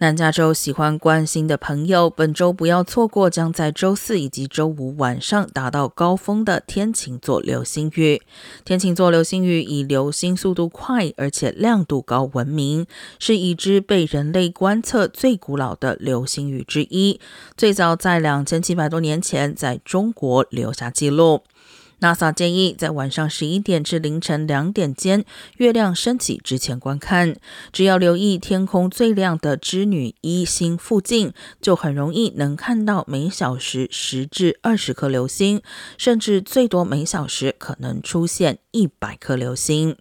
南加州喜欢观星的朋友，本周不要错过将在周四以及周五晚上达到高峰的天琴座流星雨。天琴座流星雨以流星速度快而且亮度高闻名，是已知被人类观测最古老的流星雨之一。最早在两千七百多年前在中国留下记录。NASA 建议在晚上十一点至凌晨两点间，月亮升起之前观看。只要留意天空最亮的织女一星附近，就很容易能看到每小时十至二十颗流星，甚至最多每小时可能出现一百颗流星。